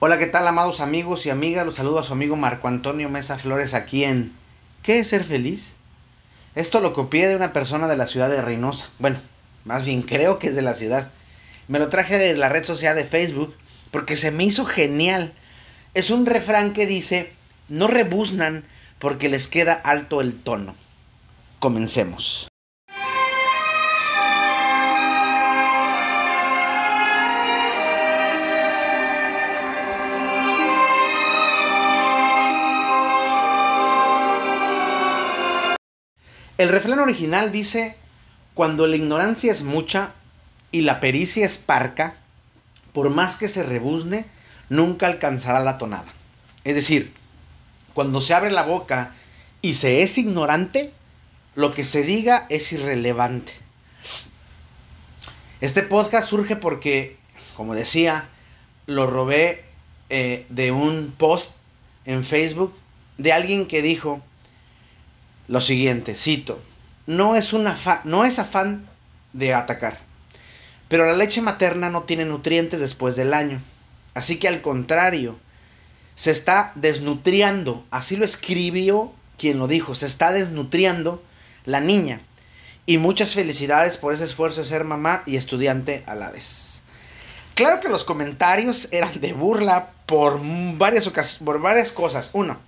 Hola, ¿qué tal, amados amigos y amigas? Los saludo a su amigo Marco Antonio Mesa Flores aquí en ¿Qué es ser feliz? Esto lo copié de una persona de la ciudad de Reynosa. Bueno, más bien creo que es de la ciudad. Me lo traje de la red social de Facebook porque se me hizo genial. Es un refrán que dice, no rebuznan porque les queda alto el tono. Comencemos. El refrán original dice, cuando la ignorancia es mucha y la pericia es parca, por más que se rebuzne, nunca alcanzará la tonada. Es decir, cuando se abre la boca y se es ignorante, lo que se diga es irrelevante. Este podcast surge porque, como decía, lo robé eh, de un post en Facebook de alguien que dijo, lo siguiente, cito, no es, un no es afán de atacar, pero la leche materna no tiene nutrientes después del año. Así que al contrario, se está desnutriendo, así lo escribió quien lo dijo, se está desnutriendo la niña. Y muchas felicidades por ese esfuerzo de ser mamá y estudiante a la vez. Claro que los comentarios eran de burla por varias, por varias cosas. Uno,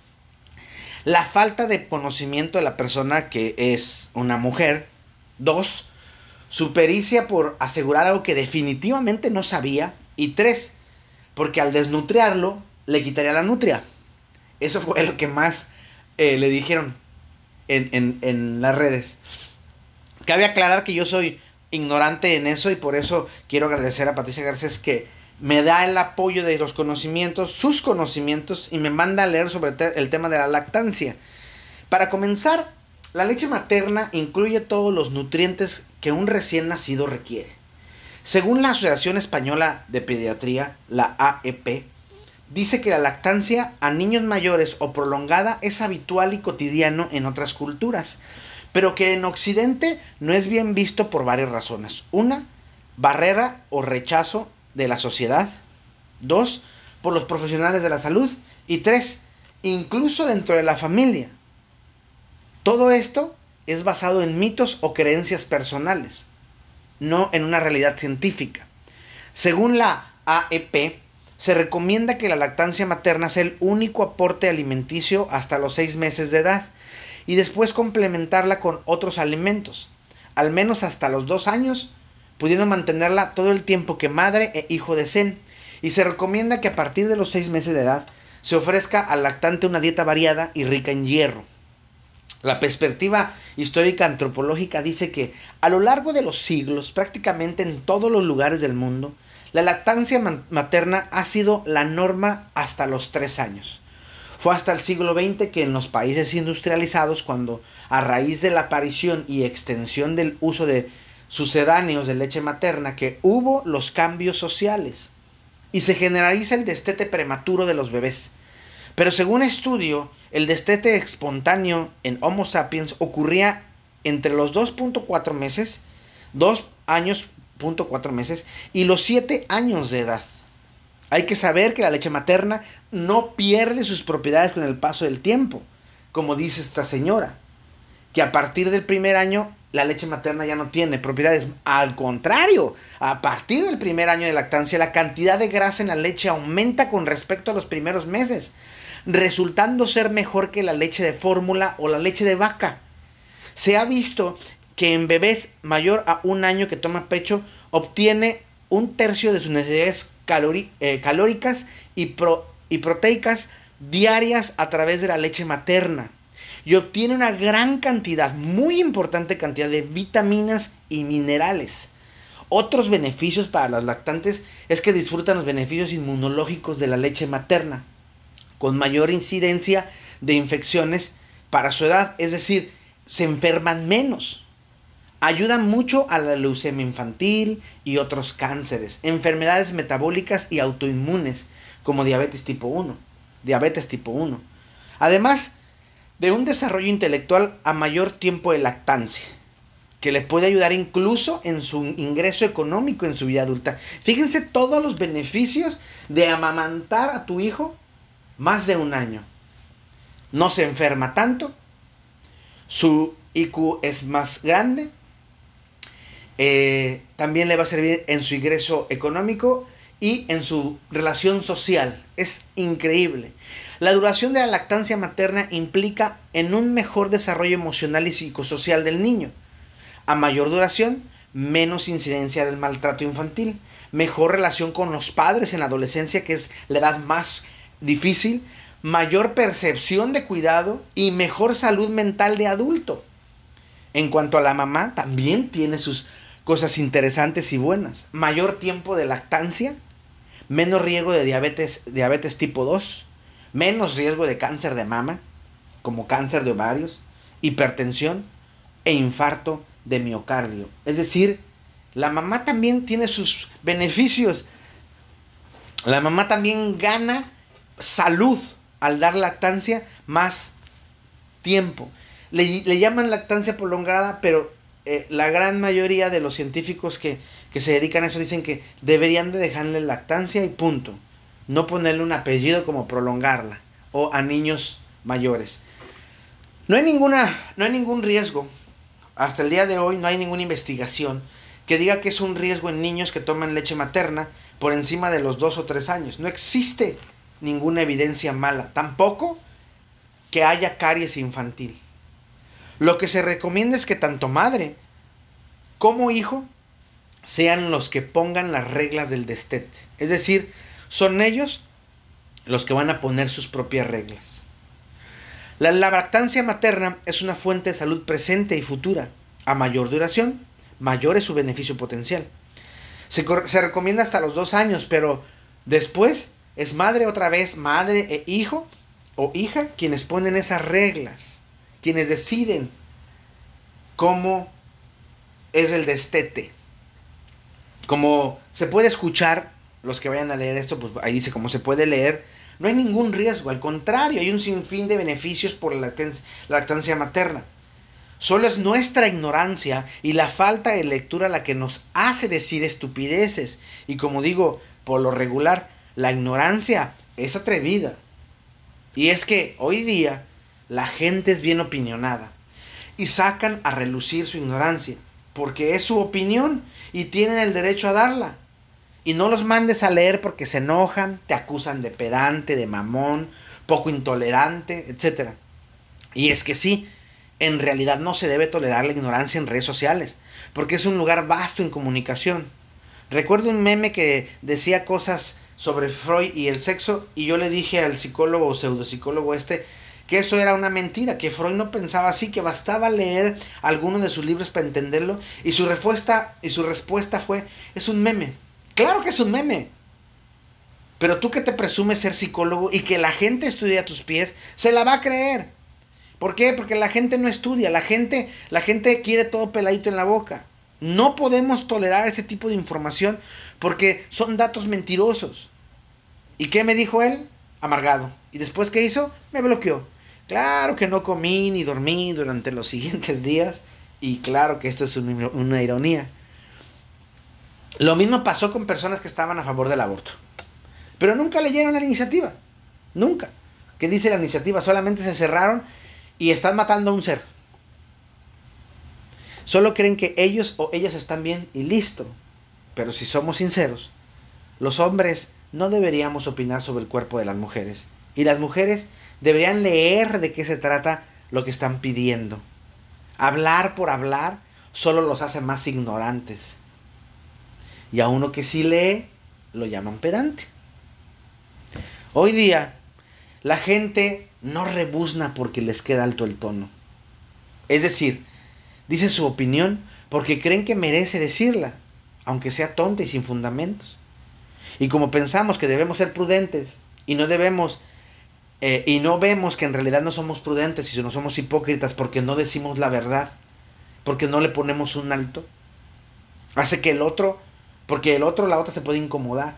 la falta de conocimiento de la persona que es una mujer. Dos, su pericia por asegurar algo que definitivamente no sabía. Y tres, porque al desnutriarlo le quitaría la nutria. Eso fue lo que más eh, le dijeron en, en, en las redes. Cabe aclarar que yo soy ignorante en eso y por eso quiero agradecer a Patricia Garcés que me da el apoyo de los conocimientos, sus conocimientos, y me manda a leer sobre el tema de la lactancia. Para comenzar, la leche materna incluye todos los nutrientes que un recién nacido requiere. Según la Asociación Española de Pediatría, la AEP, dice que la lactancia a niños mayores o prolongada es habitual y cotidiano en otras culturas, pero que en Occidente no es bien visto por varias razones. Una, barrera o rechazo de la sociedad. Dos, por los profesionales de la salud. Y tres, incluso dentro de la familia. Todo esto es basado en mitos o creencias personales, no en una realidad científica. Según la AEP, se recomienda que la lactancia materna sea el único aporte alimenticio hasta los seis meses de edad y después complementarla con otros alimentos, al menos hasta los dos años pudiendo mantenerla todo el tiempo que madre e hijo deseen. Y se recomienda que a partir de los seis meses de edad se ofrezca al lactante una dieta variada y rica en hierro. La perspectiva histórica antropológica dice que a lo largo de los siglos, prácticamente en todos los lugares del mundo, la lactancia materna ha sido la norma hasta los tres años. Fue hasta el siglo XX que en los países industrializados, cuando a raíz de la aparición y extensión del uso de sucedáneos de leche materna que hubo los cambios sociales y se generaliza el destete prematuro de los bebés. Pero según estudio, el destete espontáneo en Homo sapiens ocurría entre los 2.4 meses, 2 años, meses y los 7 años de edad. Hay que saber que la leche materna no pierde sus propiedades con el paso del tiempo, como dice esta señora, que a partir del primer año la leche materna ya no tiene propiedades. Al contrario, a partir del primer año de lactancia, la cantidad de grasa en la leche aumenta con respecto a los primeros meses, resultando ser mejor que la leche de fórmula o la leche de vaca. Se ha visto que en bebés mayor a un año que toma pecho obtiene un tercio de sus necesidades eh, calóricas y, y proteicas diarias a través de la leche materna y obtiene una gran cantidad, muy importante cantidad de vitaminas y minerales. Otros beneficios para los lactantes es que disfrutan los beneficios inmunológicos de la leche materna, con mayor incidencia de infecciones para su edad, es decir, se enferman menos. Ayudan mucho a la leucemia infantil y otros cánceres, enfermedades metabólicas y autoinmunes, como diabetes tipo 1. Diabetes tipo 1. Además, de un desarrollo intelectual a mayor tiempo de lactancia. que le puede ayudar incluso en su ingreso económico en su vida adulta. Fíjense todos los beneficios de amamantar a tu hijo más de un año. No se enferma tanto, su IQ es más grande, eh, también le va a servir en su ingreso económico y en su relación social. Es increíble. La duración de la lactancia materna implica en un mejor desarrollo emocional y psicosocial del niño. A mayor duración, menos incidencia del maltrato infantil, mejor relación con los padres en la adolescencia, que es la edad más difícil, mayor percepción de cuidado y mejor salud mental de adulto. En cuanto a la mamá, también tiene sus cosas interesantes y buenas. Mayor tiempo de lactancia, menos riesgo de diabetes, diabetes tipo 2, menos riesgo de cáncer de mama, como cáncer de ovarios, hipertensión e infarto de miocardio. Es decir, la mamá también tiene sus beneficios. La mamá también gana salud al dar lactancia más tiempo. Le, le llaman lactancia prolongada, pero eh, la gran mayoría de los científicos que, que, se dedican a eso dicen que deberían de dejarle lactancia y punto. No ponerle un apellido como prolongarla. O a niños mayores. No hay, ninguna, no hay ningún riesgo. Hasta el día de hoy no hay ninguna investigación que diga que es un riesgo en niños que toman leche materna por encima de los dos o tres años. No existe ninguna evidencia mala. Tampoco que haya caries infantil. Lo que se recomienda es que tanto madre como hijo sean los que pongan las reglas del destete. Es decir, son ellos los que van a poner sus propias reglas. La lactancia materna es una fuente de salud presente y futura. A mayor duración, mayor es su beneficio potencial. Se, se recomienda hasta los dos años, pero después es madre otra vez, madre e hijo o hija quienes ponen esas reglas quienes deciden cómo es el destete. Como se puede escuchar, los que vayan a leer esto, pues ahí dice cómo se puede leer, no hay ningún riesgo, al contrario, hay un sinfín de beneficios por la lactancia materna. Solo es nuestra ignorancia y la falta de lectura la que nos hace decir estupideces. Y como digo, por lo regular, la ignorancia es atrevida. Y es que hoy día la gente es bien opinionada y sacan a relucir su ignorancia, porque es su opinión y tienen el derecho a darla. Y no los mandes a leer porque se enojan, te acusan de pedante, de mamón, poco intolerante, etc. Y es que sí, en realidad no se debe tolerar la ignorancia en redes sociales, porque es un lugar vasto en comunicación. Recuerdo un meme que decía cosas sobre Freud y el sexo y yo le dije al psicólogo o pseudopsicólogo este que eso era una mentira, que Freud no pensaba así, que bastaba leer alguno de sus libros para entenderlo y su respuesta y su respuesta fue es un meme. Claro que es un meme. Pero tú que te presumes ser psicólogo y que la gente estudia a tus pies, se la va a creer. ¿Por qué? Porque la gente no estudia, la gente la gente quiere todo peladito en la boca. No podemos tolerar ese tipo de información porque son datos mentirosos. ¿Y qué me dijo él? Amargado. ¿Y después qué hizo? Me bloqueó. Claro que no comí ni dormí durante los siguientes días y claro que esto es una, ironía. Lo mismo pasó con personas que estaban a favor del aborto. Pero nunca leyeron la iniciativa. Nunca. ¿Qué dice la iniciativa? Solamente se cerraron y están matando a un ser. Solo creen que ellos o ellas están bien y listo. Pero si somos sinceros, los hombres no deberíamos opinar sobre el cuerpo de las mujeres. Y las mujeres deberían leer de qué se trata lo que están pidiendo. Hablar por hablar solo los hace más ignorantes. Y a uno que sí lee, lo llaman pedante. Hoy día, la gente no rebuzna porque les queda alto el tono. Es decir, dice su opinión porque creen que merece decirla, aunque sea tonta y sin fundamentos. Y como pensamos que debemos ser prudentes y no debemos eh, y no vemos que en realidad no somos prudentes y no somos hipócritas porque no decimos la verdad, porque no le ponemos un alto. Hace que el otro, porque el otro, la otra se puede incomodar.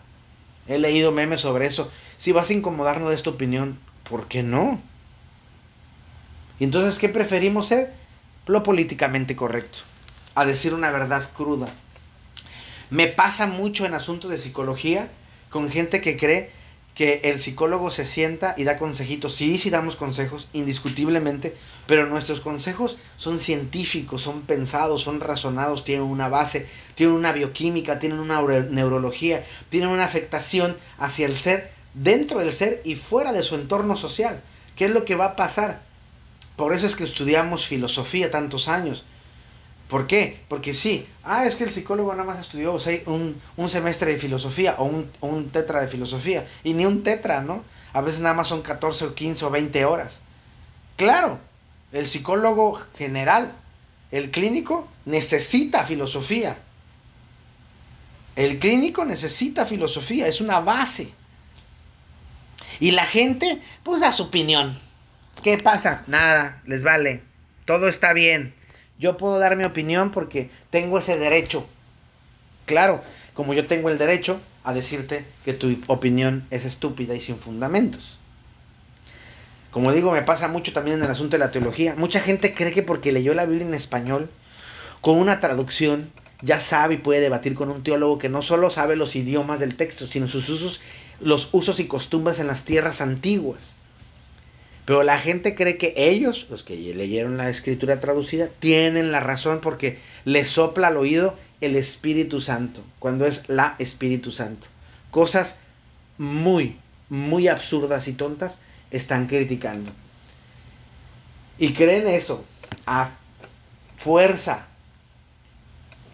He leído memes sobre eso. Si vas a incomodarnos de esta opinión, ¿por qué no? Y entonces, ¿qué preferimos ser? Lo políticamente correcto. a decir una verdad cruda. Me pasa mucho en asuntos de psicología con gente que cree que el psicólogo se sienta y da consejitos. Sí, sí damos consejos, indiscutiblemente, pero nuestros consejos son científicos, son pensados, son razonados, tienen una base, tienen una bioquímica, tienen una neurología, tienen una afectación hacia el ser, dentro del ser y fuera de su entorno social. ¿Qué es lo que va a pasar? Por eso es que estudiamos filosofía tantos años. ¿Por qué? Porque sí, ah, es que el psicólogo nada más estudió un, un semestre de filosofía o un, un, tetra de filosofía. Y ni un tetra, ¿no? A veces nada más son 14 o 15 o 20 horas. Claro, el psicólogo general, el clínico, necesita filosofía. El clínico necesita filosofía, es una base. Y la gente, pues da su opinión. ¿Qué pasa? Nada, les vale. Todo está bien. Yo puedo dar mi opinión porque tengo ese derecho. Claro, como yo tengo el derecho a decirte que tu opinión es estúpida y sin fundamentos. Como digo, me pasa mucho también en el asunto de la teología. Mucha gente cree que porque leyó la Biblia en español, con una traducción, ya sabe y puede debatir con un teólogo que no solo sabe los idiomas del texto, sino sus usos, los usos y costumbres en las tierras antiguas. Pero la gente cree que ellos, los que leyeron la escritura traducida, tienen la razón porque les sopla al oído el Espíritu Santo, cuando es la Espíritu Santo. Cosas muy, muy absurdas y tontas están criticando. Y creen eso, a fuerza.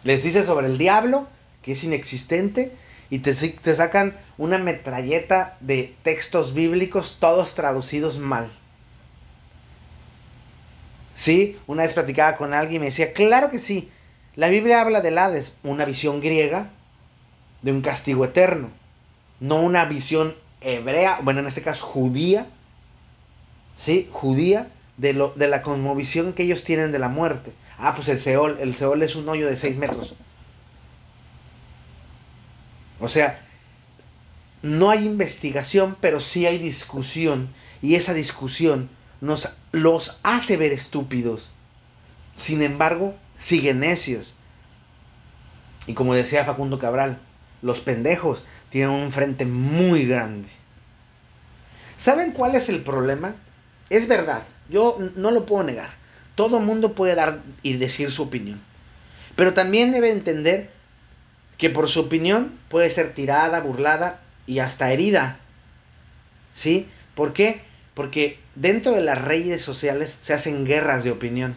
Les dice sobre el diablo, que es inexistente, y te, te sacan una metralleta de textos bíblicos, todos traducidos mal. Sí, una vez platicaba con alguien y me decía, claro que sí, la Biblia habla del Hades, una visión griega de un castigo eterno, no una visión hebrea, bueno, en este caso judía, ¿sí? Judía, de, lo, de la cosmovisión que ellos tienen de la muerte. Ah, pues el Seol, el Seol es un hoyo de 6 metros. O sea, no hay investigación, pero sí hay discusión. Y esa discusión nos los hace ver estúpidos. Sin embargo, siguen necios. Y como decía Facundo Cabral, los pendejos tienen un frente muy grande. ¿Saben cuál es el problema? Es verdad, yo no lo puedo negar. Todo mundo puede dar y decir su opinión. Pero también debe entender que por su opinión puede ser tirada, burlada y hasta herida. ¿Sí? ¿Por qué? Porque dentro de las redes sociales se hacen guerras de opinión.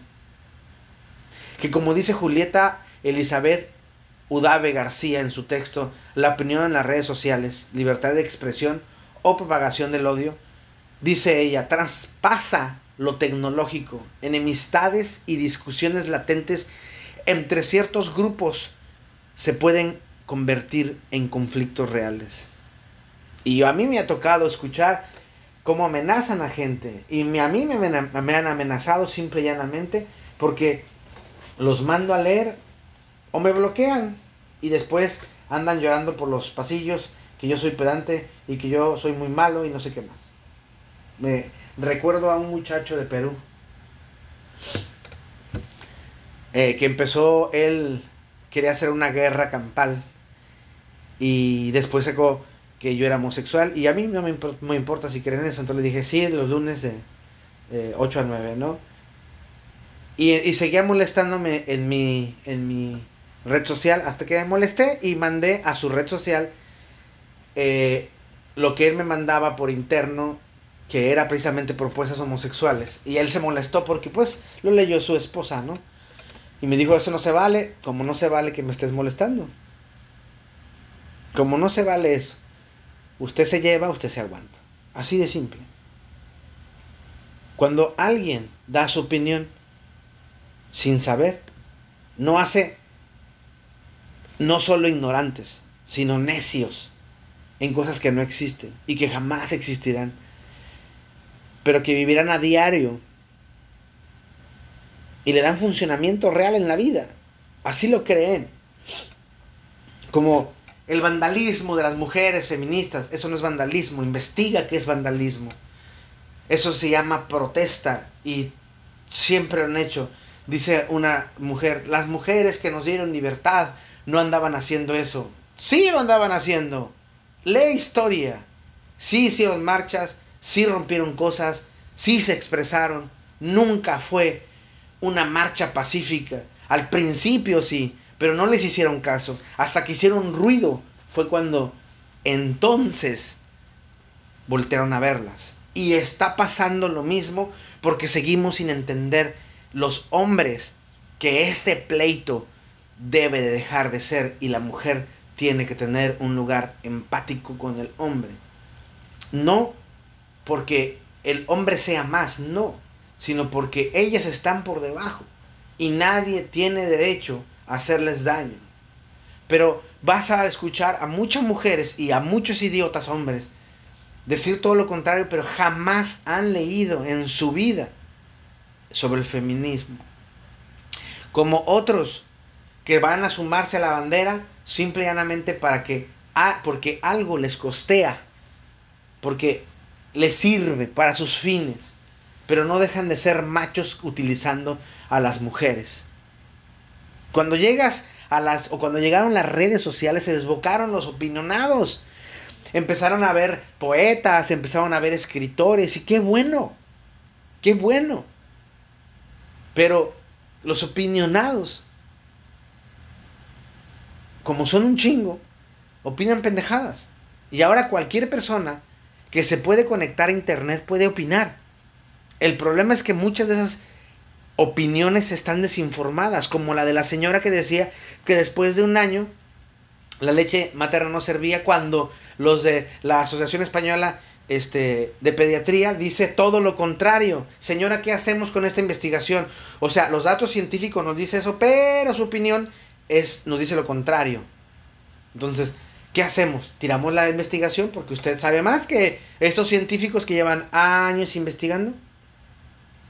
Que como dice Julieta Elizabeth Udave García en su texto, la opinión en las redes sociales, libertad de expresión o propagación del odio, dice ella, traspasa lo tecnológico, enemistades y discusiones latentes entre ciertos grupos se pueden convertir en conflictos reales. Y a mí me ha tocado escuchar cómo amenazan a gente. Y a mí me, me han amenazado simple y llanamente porque los mando a leer o me bloquean y después andan llorando por los pasillos que yo soy pedante y que yo soy muy malo y no sé qué más. Me recuerdo a un muchacho de Perú eh, que empezó, él quería hacer una guerra campal y después sacó que yo era homosexual y a mí no me, importa si creen eso. Entonces le dije, sí, los lunes de 8 a 9, ¿no? Y, seguía molestándome en mi, en mi red social hasta que me molesté y mandé a su red social eh, lo que él me mandaba por interno, que era precisamente propuestas homosexuales. Y él se molestó porque pues lo leyó su esposa, ¿no? Y me dijo, eso no se vale, como no se vale que me estés molestando. Como no se vale eso. Usted se lleva, usted se aguanta. Así de simple. Cuando alguien da su opinión sin saber, no hace no solo ignorantes, sino necios en cosas que no existen y que jamás existirán, pero que vivirán a diario y le dan funcionamiento real en la vida. Así lo creen. Como el vandalismo de las mujeres feministas, eso no es vandalismo, investiga qué es vandalismo. Eso se llama protesta y siempre lo han hecho. Dice una mujer, las mujeres que nos dieron libertad no andaban haciendo eso. Sí lo andaban haciendo. Lee historia. Sí hicieron marchas, sí rompieron cosas, sí se expresaron. Nunca fue una marcha pacífica. Al principio sí, pero no les hicieron caso. Hasta que hicieron ruido fue cuando entonces voltearon a verlas. Y está pasando lo mismo porque seguimos sin entender los hombres que ese pleito debe de dejar de ser y la mujer tiene que tener un lugar empático con el hombre. No porque el hombre sea más, no, sino porque ellas están por debajo y nadie tiene derecho hacerles daño. Pero vas a escuchar a muchas mujeres y a muchos idiotas hombres decir todo lo contrario, pero jamás han leído en su vida sobre el feminismo. Como otros que van a sumarse a la bandera simple y llanamente para que, ah, porque algo les costea, porque les sirve para sus fines, pero no dejan de ser machos utilizando a las mujeres. Cuando llegas a las, o cuando llegaron las redes sociales, se desbocaron los opinionados. Empezaron a ver poetas, empezaron a ver escritores, y qué bueno, qué bueno. Pero los opinionados, como son un chingo, opinan pendejadas. Y ahora cualquier persona que se puede conectar a internet puede opinar. El problema es que muchas de esas opiniones están desinformadas, como la de la señora que decía que después de un año la leche materna no servía cuando los de la Asociación Española este, de Pediatría dice todo lo contrario. Señora, ¿qué hacemos con esta investigación? O sea, los datos científicos nos dicen eso, pero su opinión es, nos dice lo contrario. Entonces, ¿qué hacemos? ¿Tiramos la investigación? Porque usted sabe más que estos científicos que llevan años investigando.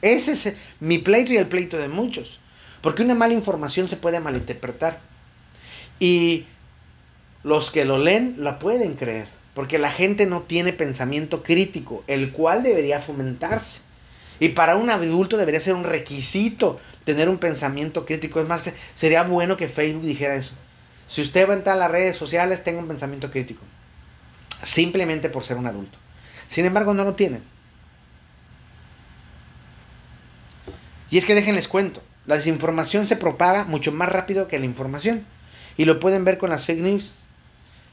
Ese es mi pleito y el pleito de muchos. Porque una mala información se puede malinterpretar. Y los que lo leen la pueden creer. Porque la gente no tiene pensamiento crítico, el cual debería fomentarse. Y para un adulto debería ser un requisito tener un pensamiento crítico. Es más, sería bueno que Facebook dijera eso. Si usted va a entrar a las redes sociales, tenga un pensamiento crítico. Simplemente por ser un adulto. Sin embargo, no lo tienen. Y es que déjenles cuento, la desinformación se propaga mucho más rápido que la información. Y lo pueden ver con las fake news,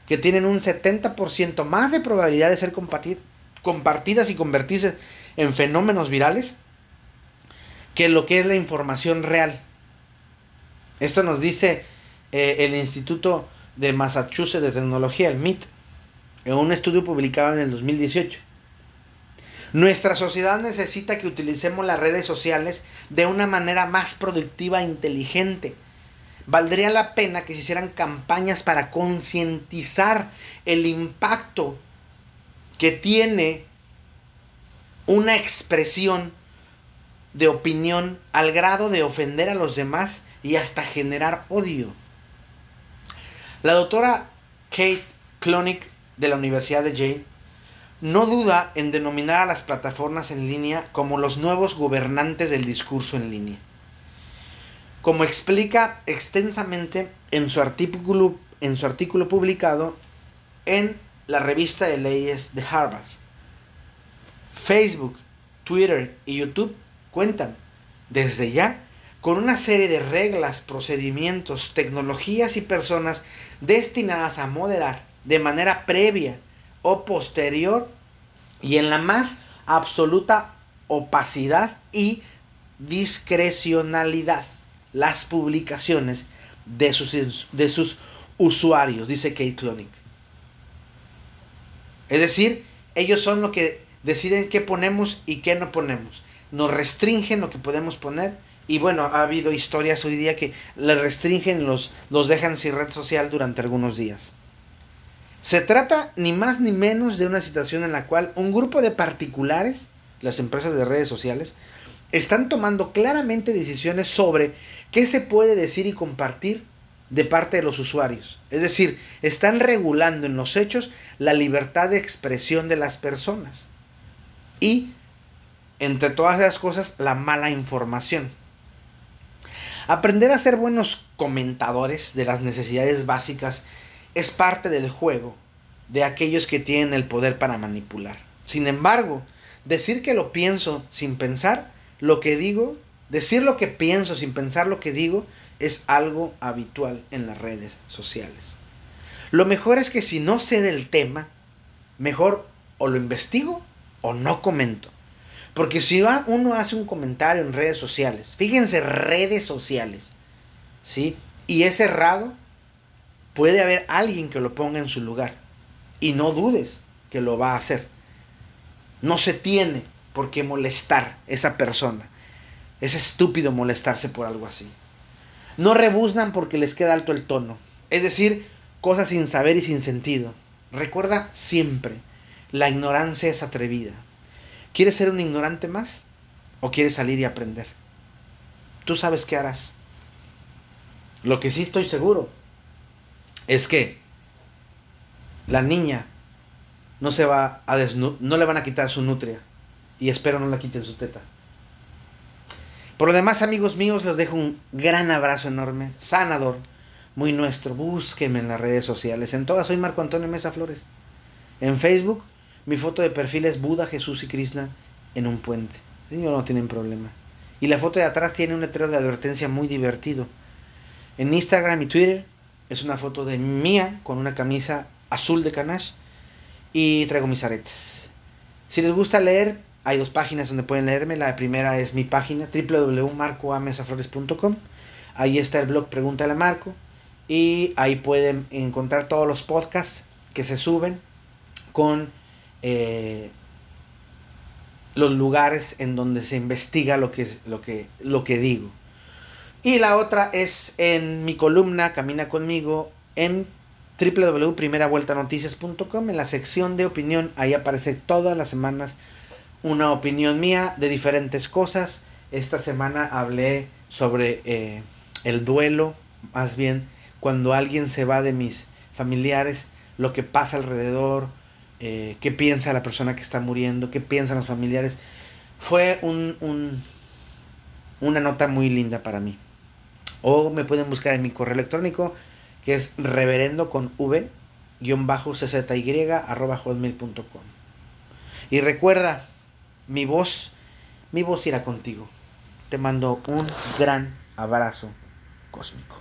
que tienen un 70% más de probabilidad de ser compartidas y convertirse en fenómenos virales que lo que es la información real. Esto nos dice eh, el Instituto de Massachusetts de Tecnología, el MIT, en un estudio publicado en el 2018. Nuestra sociedad necesita que utilicemos las redes sociales de una manera más productiva e inteligente. Valdría la pena que se hicieran campañas para concientizar el impacto que tiene una expresión de opinión al grado de ofender a los demás y hasta generar odio. La doctora Kate Klonick de la Universidad de Yale no duda en denominar a las plataformas en línea como los nuevos gobernantes del discurso en línea. Como explica extensamente en su artículo, publicado en la revista de leyes de Harvard. Facebook, Twitter y YouTube cuentan desde ya con una serie de reglas, procedimientos, tecnologías y personas destinadas a moderar de manera previa o posterior y en la más absoluta opacidad y discrecionalidad las publicaciones de sus, de sus usuarios, dice Kate Clonic. Es decir, ellos son los que deciden qué ponemos y qué no ponemos. Nos restringen lo que podemos poner. Y bueno, ha habido historias hoy día que le restringen, los, los dejan sin red social durante algunos días. Se trata ni más ni menos de una situación en la cual un grupo de particulares, las empresas de redes sociales, están tomando claramente decisiones sobre qué se puede decir y compartir de parte de los usuarios. Es decir, están regulando en los hechos la libertad de expresión de las personas. Y, entre todas esas cosas, la mala información. Aprender a ser buenos comentadores de las necesidades básicas es parte del juego de aquellos que tienen el poder para manipular. Sin embargo, decir que lo pienso sin pensar lo que digo, decir lo que pienso sin pensar lo que digo, es algo habitual en las redes sociales. Lo mejor es que si no sé del tema, mejor o lo investigo o no comento. Porque si uno hace un comentario en redes sociales, fíjense, redes sociales, ¿sí? Y es errado, puede haber alguien que lo ponga en su lugar. Y no dudes que lo va a hacer. No se tiene por qué molestar esa persona. Es estúpido molestarse por algo así. No rebuznan porque les queda alto el tono. Es decir, cosas sin saber y sin sentido. Recuerda siempre, la ignorancia es atrevida. ¿Quieres ser un ignorante más? ¿O quieres salir y aprender? Tú sabes qué harás. Lo que sí estoy seguro es que la niña no se va a no le van a quitar su nutria y espero no la quiten su teta. Por lo demás, amigos míos, les dejo un gran abrazo enorme, sanador, muy nuestro. Búsquenme en las redes sociales. En todas soy Marco Antonio Mesa Flores. En Facebook mi foto de perfil es Buda, Jesús y Krishna en un puente. Ellos no tienen problema. Y la foto de atrás tiene un letrero de advertencia muy divertido. En Instagram y Twitter es una foto de mía con una camisa azul de canache y traigo mis aretes. Si les gusta leer, hay dos páginas donde pueden leerme. La primera es mi página www.marcoamesaflores.com. Ahí está el blog Pregúntale a Marco. Y ahí pueden encontrar todos los podcasts que se suben con eh, los lugares en donde se investiga lo que, lo, que, lo que digo. Y la otra es en mi columna Camina conmigo en www.primeravueltanoticias.com en la sección de opinión. Ahí aparece todas las semanas una opinión mía de diferentes cosas. Esta semana hablé sobre eh, el duelo, más bien cuando alguien se va de mis familiares, lo que pasa alrededor, eh, qué piensa la persona que está muriendo, qué piensan los familiares. Fue un, una nota muy linda para mí. O me pueden buscar en mi correo electrónico que es reverendo con v bajo arroba hotmail.com. Y recuerda, mi voz, mi voz irá contigo. Te mando un gran abrazo cósmico.